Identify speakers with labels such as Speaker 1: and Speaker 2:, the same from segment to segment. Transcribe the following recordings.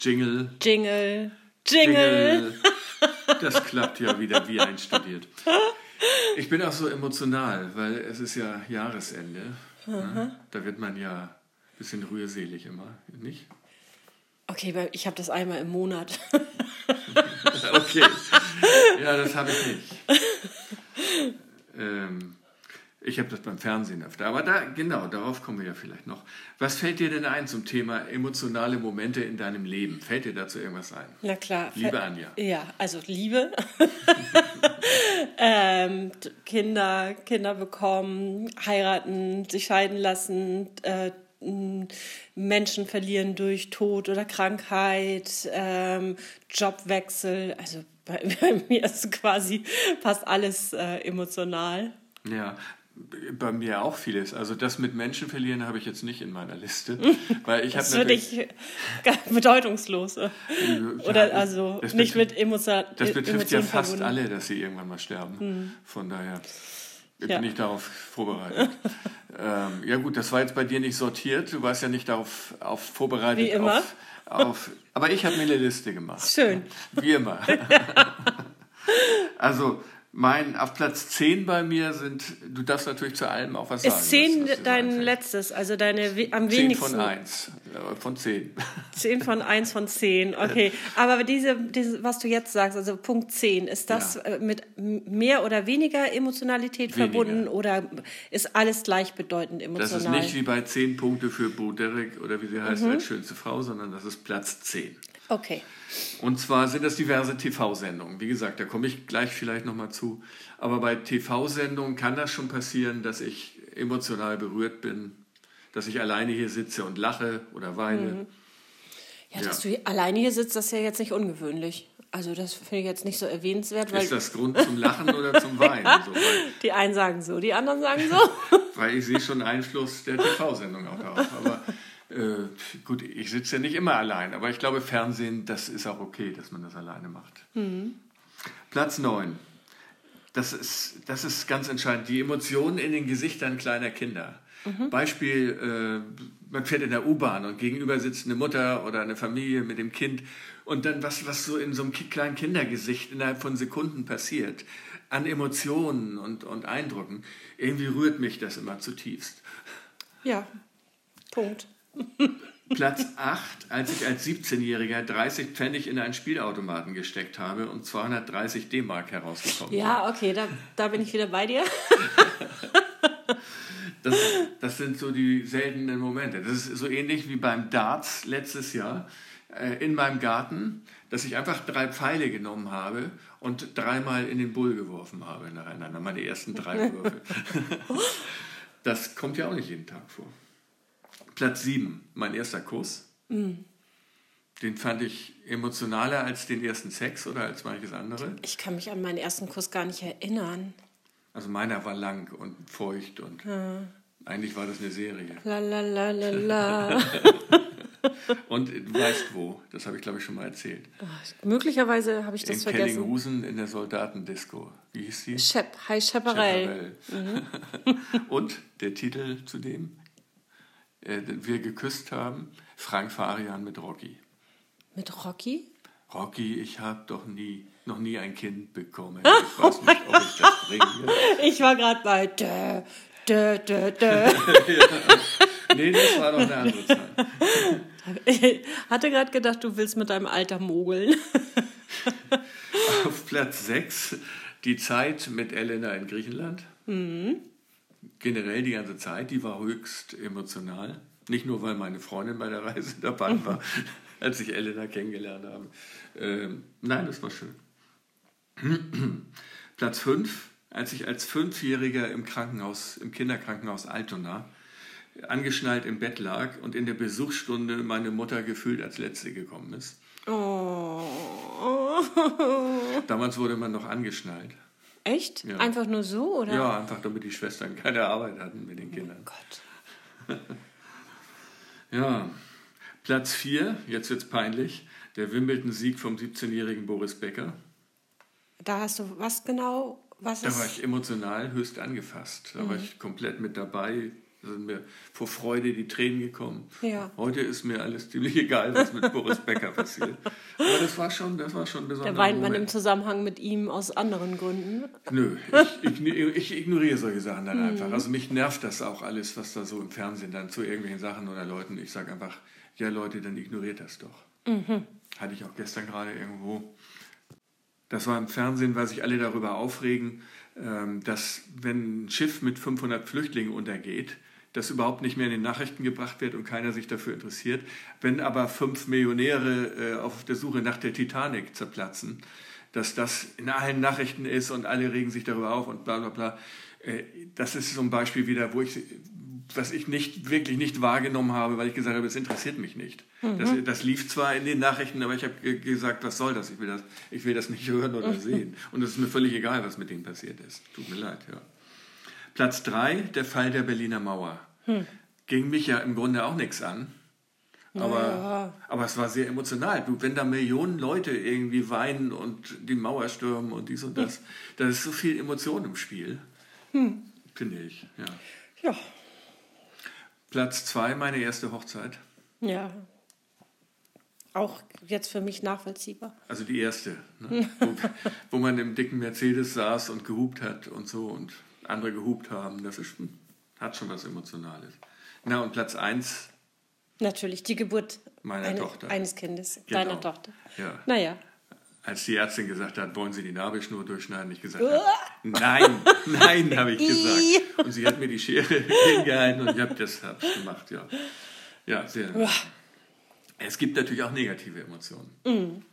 Speaker 1: Jingle.
Speaker 2: Jingle. Jingle. Jingle.
Speaker 1: Das klappt ja wieder wie einstudiert. Ich bin auch so emotional, weil es ist ja Jahresende. Ne? Da wird man ja ein bisschen rührselig immer, nicht?
Speaker 2: Okay, weil ich habe das einmal im Monat.
Speaker 1: okay. Ja, das habe ich nicht. Ähm, ich habe das beim Fernsehen öfter. Aber da, genau, darauf kommen wir ja vielleicht noch. Was fällt dir denn ein zum Thema emotionale Momente in deinem Leben? Fällt dir dazu irgendwas ein?
Speaker 2: Na klar.
Speaker 1: Liebe Anja.
Speaker 2: Ja, also Liebe. ähm, Kinder, Kinder bekommen, heiraten, sich scheiden lassen, äh, Menschen verlieren durch Tod oder Krankheit, ähm, Jobwechsel. Also bei, bei, mir ist quasi fast alles äh, emotional.
Speaker 1: Ja, bei mir auch vieles. Also das mit Menschen verlieren habe ich jetzt nicht in meiner Liste, weil ich
Speaker 2: das finde ich bedeutungslos. Oder also nicht mit Emotionen.
Speaker 1: Das betrifft ja fast verbunden. alle, dass sie irgendwann mal sterben. Hm. Von daher bin ja. ich darauf vorbereitet. ähm, ja gut, das war jetzt bei dir nicht sortiert. Du warst ja nicht darauf auf vorbereitet.
Speaker 2: Wie immer.
Speaker 1: Auf, auf, aber ich habe mir eine Liste gemacht.
Speaker 2: Schön.
Speaker 1: Wie immer. also mein, auf Platz 10 bei mir sind, du darfst natürlich zu allem auch was sagen.
Speaker 2: Ist 10 was, was dein letztes, also deine am 10 wenigsten? 10
Speaker 1: von 1, von 10.
Speaker 2: 10 von 1 von 10, okay. Aber diese, diese, was du jetzt sagst, also Punkt 10, ist das ja. Äh, mit mehr oder weniger Emotionalität weniger. verbunden oder ist alles gleichbedeutend emotional?
Speaker 1: Das ist nicht wie bei 10 Punkte für Bo Derek oder wie sie heißt mhm. als schönste Frau, sondern das ist Platz 10.
Speaker 2: Okay.
Speaker 1: Und zwar sind das diverse TV-Sendungen. Wie gesagt, da komme ich gleich vielleicht nochmal zu. Aber bei TV-Sendungen kann das schon passieren, dass ich emotional berührt bin, dass ich alleine hier sitze und lache oder weine. Mhm.
Speaker 2: Ja, dass ja. du alleine hier sitzt, das ist ja jetzt nicht ungewöhnlich. Also das finde ich jetzt nicht so erwähnenswert.
Speaker 1: Ist das Grund zum Lachen oder zum Weinen? ja, so,
Speaker 2: die einen sagen so, die anderen sagen so.
Speaker 1: weil ich sehe schon Einfluss der TV-Sendung auch darauf. Aber gut, ich sitze ja nicht immer allein, aber ich glaube, Fernsehen, das ist auch okay, dass man das alleine macht. Mhm. Platz 9. Das ist, das ist ganz entscheidend. Die Emotionen in den Gesichtern kleiner Kinder. Mhm. Beispiel, äh, man fährt in der U-Bahn und gegenüber sitzt eine Mutter oder eine Familie mit dem Kind und dann was, was so in so einem kleinen Kindergesicht innerhalb von Sekunden passiert, an Emotionen und, und Eindrücken, irgendwie rührt mich das immer zutiefst.
Speaker 2: Ja, Punkt.
Speaker 1: Platz 8, als ich als 17-Jähriger 30 Pfennig in einen Spielautomaten gesteckt habe und 230 D-Mark herausgekommen
Speaker 2: Ja, okay, da, da bin ich wieder bei dir.
Speaker 1: das, das sind so die seltenen Momente. Das ist so ähnlich wie beim Darts letztes Jahr äh, in meinem Garten, dass ich einfach drei Pfeile genommen habe und dreimal in den Bull geworfen habe nacheinander. Meine ersten drei Würfe. das kommt ja auch nicht jeden Tag vor. Platz 7, mein erster Kuss. Mhm. Den fand ich emotionaler als den ersten Sex oder als manches andere.
Speaker 2: Ich kann mich an meinen ersten Kuss gar nicht erinnern.
Speaker 1: Also meiner war lang und feucht und ja. eigentlich war das eine Serie.
Speaker 2: La la la la la.
Speaker 1: und du weißt wo, das habe ich glaube ich schon mal erzählt.
Speaker 2: Ach, möglicherweise habe ich das
Speaker 1: in
Speaker 2: vergessen.
Speaker 1: In Kellinghusen in der Soldatendisco. Wie hieß die?
Speaker 2: Shep, High Chaparral. Mhm.
Speaker 1: und der Titel zu dem? Äh, wir geküsst haben, Frank Farian mit Rocky.
Speaker 2: Mit Rocky?
Speaker 1: Rocky, ich habe doch nie, noch nie ein Kind bekommen. Ich weiß nicht, ob ich das bringe.
Speaker 2: Ich war gerade bei dö, dö, dö, dö.
Speaker 1: ja. Nee, das war doch eine andere Zeit.
Speaker 2: Ich hatte gerade gedacht, du willst mit deinem Alter mogeln.
Speaker 1: Auf Platz 6 die Zeit mit Elena in Griechenland. Mhm generell die ganze Zeit, die war höchst emotional. Nicht nur, weil meine Freundin bei der Reise dabei war, als ich Elena kennengelernt habe. Ähm, nein, das war schön. Platz 5, als ich als Fünfjähriger im Krankenhaus, im Kinderkrankenhaus Altona, angeschnallt im Bett lag und in der Besuchsstunde meine Mutter gefühlt als Letzte gekommen ist.
Speaker 2: Oh.
Speaker 1: Damals wurde man noch angeschnallt.
Speaker 2: Echt? Ja. Einfach nur so, oder?
Speaker 1: Ja, einfach damit die Schwestern keine Arbeit hatten mit den Kindern.
Speaker 2: Oh Gott.
Speaker 1: ja. Platz 4, jetzt wird es peinlich, der Wimbledon-Sieg vom 17-jährigen Boris Becker.
Speaker 2: Da hast du was genau? Was
Speaker 1: da war ich emotional höchst angefasst. Da mhm. war ich komplett mit dabei. Da sind mir vor Freude die Tränen gekommen.
Speaker 2: Ja.
Speaker 1: Heute ist mir alles ziemlich egal, was mit Boris Becker passiert. Aber das war schon, das war schon ein besonderer
Speaker 2: Da weint man im. Zusammenhang mit ihm aus anderen Gründen.
Speaker 1: Nö, ich, ich, ignoriere solche Sachen dann einfach. Also mich nervt das auch alles, was da so im Fernsehen dann zu irgendwelchen Sachen oder Leuten. Ich sage einfach, ja Leute, dann ignoriert das doch. Hatte ich auch gestern gerade irgendwo. Das war im Fernsehen, weil sich alle darüber aufregen, ähm, dass wenn ein Schiff mit 500 Flüchtlingen untergeht, das überhaupt nicht mehr in den Nachrichten gebracht wird und keiner sich dafür interessiert. Wenn aber fünf Millionäre äh, auf der Suche nach der Titanic zerplatzen, dass das in allen Nachrichten ist und alle regen sich darüber auf und bla bla bla. Äh, Das ist so ein Beispiel wieder, wo ich, was ich nicht, wirklich nicht wahrgenommen habe, weil ich gesagt habe, es interessiert mich nicht. Das, das lief zwar in den Nachrichten, aber ich habe ge- gesagt, was soll das? Ich will das, ich will das nicht hören oder sehen. Und es ist mir völlig egal, was mit denen passiert ist. Tut mir leid, ja. Platz drei, der Fall der Berliner Mauer. Ging mich ja im Grunde auch nichts an. Aber,
Speaker 2: Ja.
Speaker 1: aber es war sehr emotional. Du, wenn da Millionen Leute irgendwie weinen und die Mauer stürmen und dies und das, da ist so viel Emotion im Spiel. Finde ich, ja.
Speaker 2: Ja.
Speaker 1: Platz zwei, meine erste Hochzeit.
Speaker 2: Ja. Auch jetzt für mich nachvollziehbar.
Speaker 1: Also die erste, ne? wo, wo man im dicken Mercedes saß und gehupt hat und so und andere gehupt haben. Das ist, hat schon was Emotionales. Na und Platz eins,
Speaker 2: Natürlich, die Geburt
Speaker 1: Meiner
Speaker 2: eine-
Speaker 1: Tochter.
Speaker 2: eines Kindes,
Speaker 1: Genau.
Speaker 2: deiner Tochter.
Speaker 1: ja.
Speaker 2: Naja,
Speaker 1: als die Ärztin gesagt hat, wollen Sie die Nabelschnur durchschneiden, ich gesagt habe, nein, nein, habe ich gesagt. Und sie hat mir die Schere hingehalten und ich habe das hab ich gemacht, ja. Ja, sehr. Es gibt natürlich auch negative Emotionen.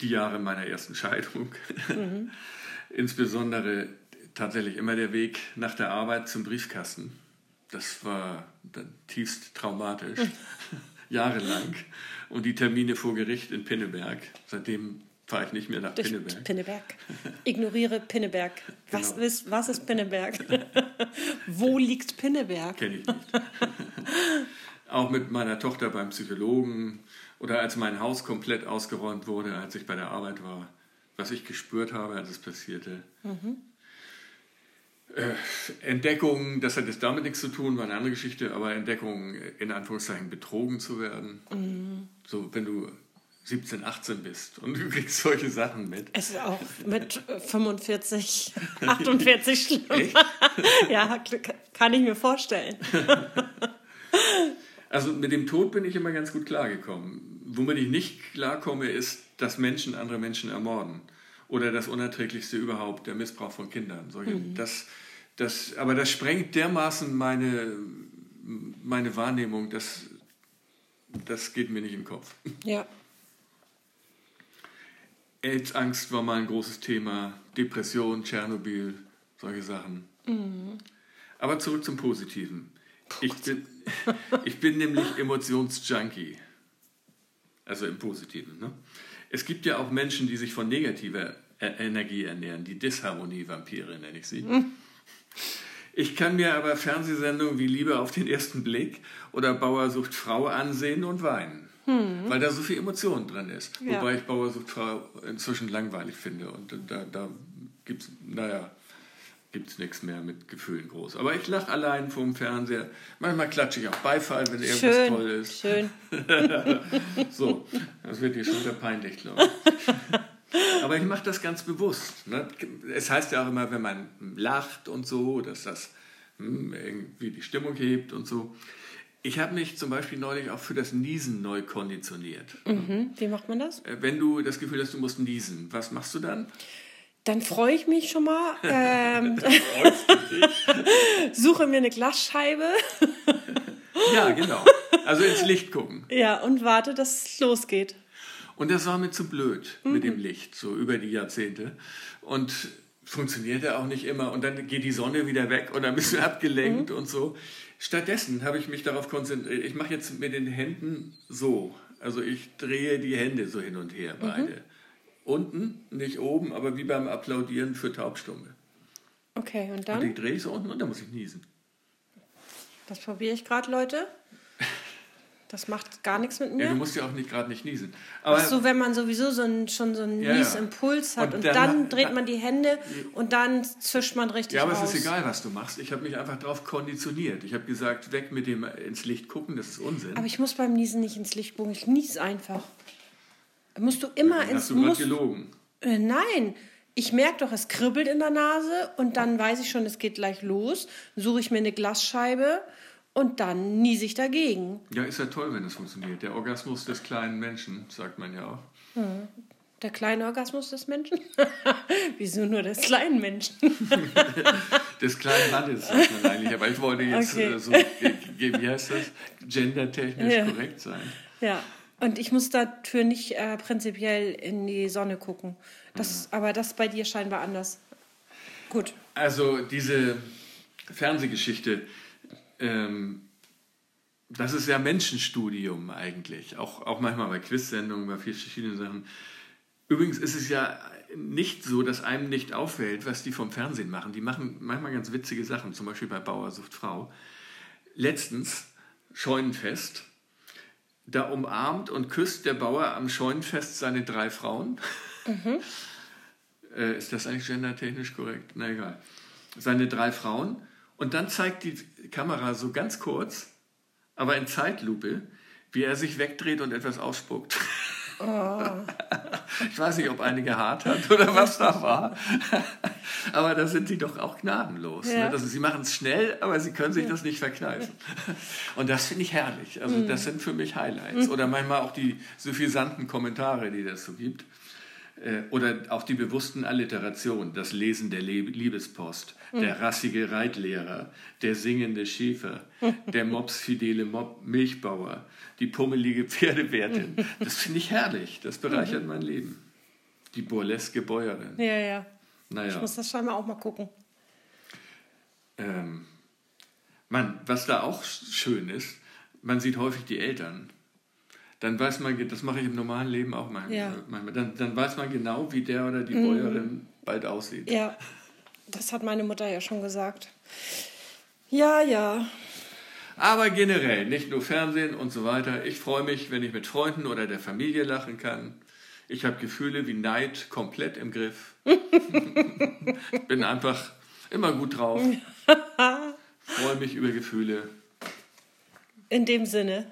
Speaker 1: Die Jahre meiner ersten Scheidung, insbesondere tatsächlich immer der Weg nach der Arbeit zum Briefkasten. Das war dann tiefst traumatisch, jahrelang. Und die Termine vor Gericht in Pinneberg. Seitdem fahre ich nicht mehr nach
Speaker 2: durch
Speaker 1: Pinneberg.
Speaker 2: Pinneberg. Ignoriere Pinneberg. Was,
Speaker 1: Genau.
Speaker 2: ist, was ist Pinneberg? Wo liegt Pinneberg?
Speaker 1: Kenne ich nicht. Auch mit meiner Tochter beim Psychologen oder als mein Haus komplett ausgeräumt wurde, als ich bei der Arbeit war, was ich gespürt habe, als es passierte. Äh, Entdeckung, das hat jetzt damit nichts zu tun, war eine andere Geschichte, aber Entdeckung, in Anführungszeichen, betrogen zu werden. So, wenn du 17, 18 bist und du kriegst solche Sachen mit.
Speaker 2: Es ist auch mit 45, 48 schlimm. Ja, kann ich mir vorstellen.
Speaker 1: Also mit dem Tod bin ich immer ganz gut klargekommen. Womit ich nicht klarkomme, ist, dass Menschen andere Menschen ermorden. Oder das Unerträglichste überhaupt, der Missbrauch von Kindern. Solche, das, das, aber das sprengt dermaßen meine, meine Wahrnehmung, das, das geht mir nicht im Kopf.
Speaker 2: Ja.
Speaker 1: AIDS-Angst war mal ein großes Thema, Depression, Tschernobyl, solche Sachen. Aber zurück zum Positiven. Ich bin, ich bin nämlich Emotionsjunkie. Also im Positiven. Ne? Es gibt ja auch Menschen, die sich von negativer E- Energie ernähren, die Disharmonie-Vampire nenne ich sie. Ich kann mir aber Fernsehsendungen wie Liebe auf den ersten Blick oder Bauer sucht Frau ansehen und weinen. Weil da so viel Emotion drin ist.
Speaker 2: Ja.
Speaker 1: Wobei ich Bauer sucht Frau inzwischen langweilig finde. Und da, da gibt es, naja, gibt's nichts mehr mit Gefühlen groß. Aber ich lache allein vorm Fernseher. Manchmal klatsche ich auch Beifall, wenn irgendwas toll
Speaker 2: Schön,
Speaker 1: ist.
Speaker 2: schön.
Speaker 1: So, das wird dir schon wieder peinlich, glaube ich. Aber ich mache das ganz bewusst. Ne? Es heißt ja auch immer, wenn man lacht und so, dass das hm, irgendwie die Stimmung hebt und so. Ich habe mich zum Beispiel neulich auch für das Niesen neu konditioniert.
Speaker 2: Mhm. Wie macht man das?
Speaker 1: Äh, Wenn du das Gefühl hast, du musst niesen, was machst du dann?
Speaker 2: Dann freue ich mich schon mal. Ähm, suche mir eine Glasscheibe.
Speaker 1: Ja, genau. Also ins Licht gucken.
Speaker 2: Ja, und warte, dass es losgeht.
Speaker 1: Und das war mir zu blöd mit dem Licht, so über die Jahrzehnte. Und funktionierte auch nicht immer. Und dann geht die Sonne wieder weg und dann bist du abgelenkt und so. Stattdessen habe ich mich darauf konzentriert. Ich mache jetzt mit den Händen so. Also ich drehe die Hände so hin und her, beide. Unten, nicht oben, aber wie beim Applaudieren für Taubstumme.
Speaker 2: Okay, und
Speaker 1: Und
Speaker 2: dann?
Speaker 1: die drehe ich so unten und dann muss ich niesen.
Speaker 2: Das probiere ich gerade, Leute. Das macht gar nichts mit mir.
Speaker 1: Ja, du musst ja auch nicht gerade nicht niesen. Aber
Speaker 2: Ach so, wenn man sowieso so einen, schon so einen
Speaker 1: Ja.
Speaker 2: Niesimpuls hat
Speaker 1: Und
Speaker 2: und,
Speaker 1: dann-
Speaker 2: dann, dreht man die Hände und dann zischt man richtig
Speaker 1: Ja, aber
Speaker 2: aus.
Speaker 1: es ist egal, was du machst. Ich habe mich einfach darauf konditioniert. Ich habe gesagt, weg mit dem ins Licht gucken, das ist Unsinn.
Speaker 2: Aber ich muss beim Niesen nicht ins Licht gucken. Ich nies einfach. Musst du immer
Speaker 1: Dann
Speaker 2: ins
Speaker 1: hast du
Speaker 2: musst,
Speaker 1: gelogen.
Speaker 2: äh, Nein. Ich merke doch, es kribbelt in der Nase und dann weiß ich schon, es geht gleich los. Suche ich mir eine Glasscheibe und dann niese ich dagegen.
Speaker 1: Ja, ist ja toll, wenn es funktioniert. Der Orgasmus des kleinen Menschen, sagt man ja auch.
Speaker 2: Der kleine Orgasmus des Menschen? Wieso nur des kleinen Menschen?
Speaker 1: Des kleinen Mannes, sagt man eigentlich. Aber ich wollte jetzt
Speaker 2: Okay.
Speaker 1: äh, so, wie heißt das, gendertechnisch
Speaker 2: Ja.
Speaker 1: korrekt sein.
Speaker 2: Ja, und ich muss dafür nicht äh, prinzipiell in die Sonne gucken. Das, Aber das bei dir scheinbar anders. Gut.
Speaker 1: Also diese Fernsehgeschichte, ähm, das ist ja Menschenstudium eigentlich. Auch, auch manchmal bei Quiz-Sendungen, bei verschiedenen Sachen. Übrigens ist es ja nicht so, dass einem nicht auffällt, was die vom Fernsehen machen. Die machen manchmal ganz witzige Sachen, zum Beispiel bei Bauer sucht Frau. Letztens Scheunenfest. Da umarmt und küsst der Bauer am Scheunenfest seine drei Frauen. Äh, ist das eigentlich gendertechnisch korrekt? Na egal. Seine drei Frauen. Und dann zeigt die Kamera so ganz kurz, aber in Zeitlupe, wie er sich wegdreht und etwas ausspuckt. Ich weiß nicht, ob einige hart hat oder was da war. Aber da sind die doch auch gnadenlos.
Speaker 2: Ja.
Speaker 1: Ne? Ist, sie machen es schnell, aber sie können sich das nicht verkneifen. Und das finde ich herrlich. Also das sind für mich Highlights. Oder manchmal auch die suffisanten Kommentare, die das so gibt. Äh, Oder auch die bewussten Alliterationen, das Lesen der Liebespost, der rassige Reitlehrer, der singende Schäfer, der mopsfidele Mob Milchbauer, die pummelige Pferdewärtin. Das finde ich herrlich, das bereichert mein Leben. Die burleske Bäuerin.
Speaker 2: Ja, ja. Ich
Speaker 1: Naja,
Speaker 2: muss das scheinbar auch mal gucken.
Speaker 1: ähm, man, was da auch schön ist, man sieht häufig die Eltern. Dann weiß man, das mache ich im normalen Leben auch manchmal,
Speaker 2: Ja. Mhm.
Speaker 1: manchmal dann, dann weiß man genau, wie der oder die Bäuerin bald aussieht.
Speaker 2: Ja, das hat meine Mutter ja schon gesagt. Ja, ja.
Speaker 1: Aber generell, nicht nur Fernsehen und so weiter. Ich freue mich, wenn ich mit Freunden oder der Familie lachen kann. Ich habe Gefühle wie Neid komplett im Griff. ich bin einfach immer gut drauf. freue mich über Gefühle.
Speaker 2: In dem Sinne.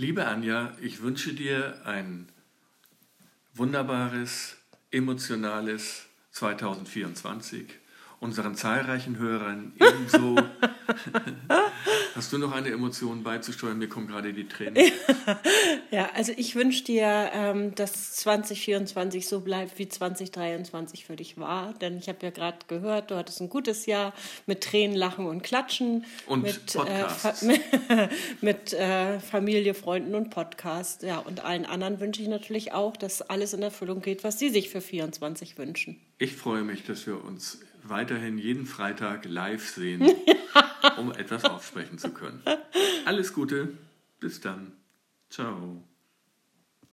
Speaker 1: Liebe Anja, ich wünsche dir ein wunderbares, emotionales 2024. Unseren zahlreichen Hörern ebenso. Hast du noch eine Emotion beizusteuern? Mir kommen gerade die Tränen.
Speaker 2: Ja, also ich wünsche dir, ähm, dass 2024 so bleibt, wie 2023 für dich war. Denn ich habe ja gerade gehört, du hattest ein gutes Jahr mit Tränen, Lachen und Klatschen.
Speaker 1: Und
Speaker 2: mit,
Speaker 1: Podcasts.
Speaker 2: Äh, Fa mit äh, Familie, Freunden und Podcast. Ja, und allen anderen wünsche ich natürlich auch, dass alles in Erfüllung geht, was sie sich für 24 wünschen.
Speaker 1: Ich freue mich, dass wir uns weiterhin jeden Freitag live sehen, um etwas aufsprechen zu können. Alles Gute, bis dann. Ciao.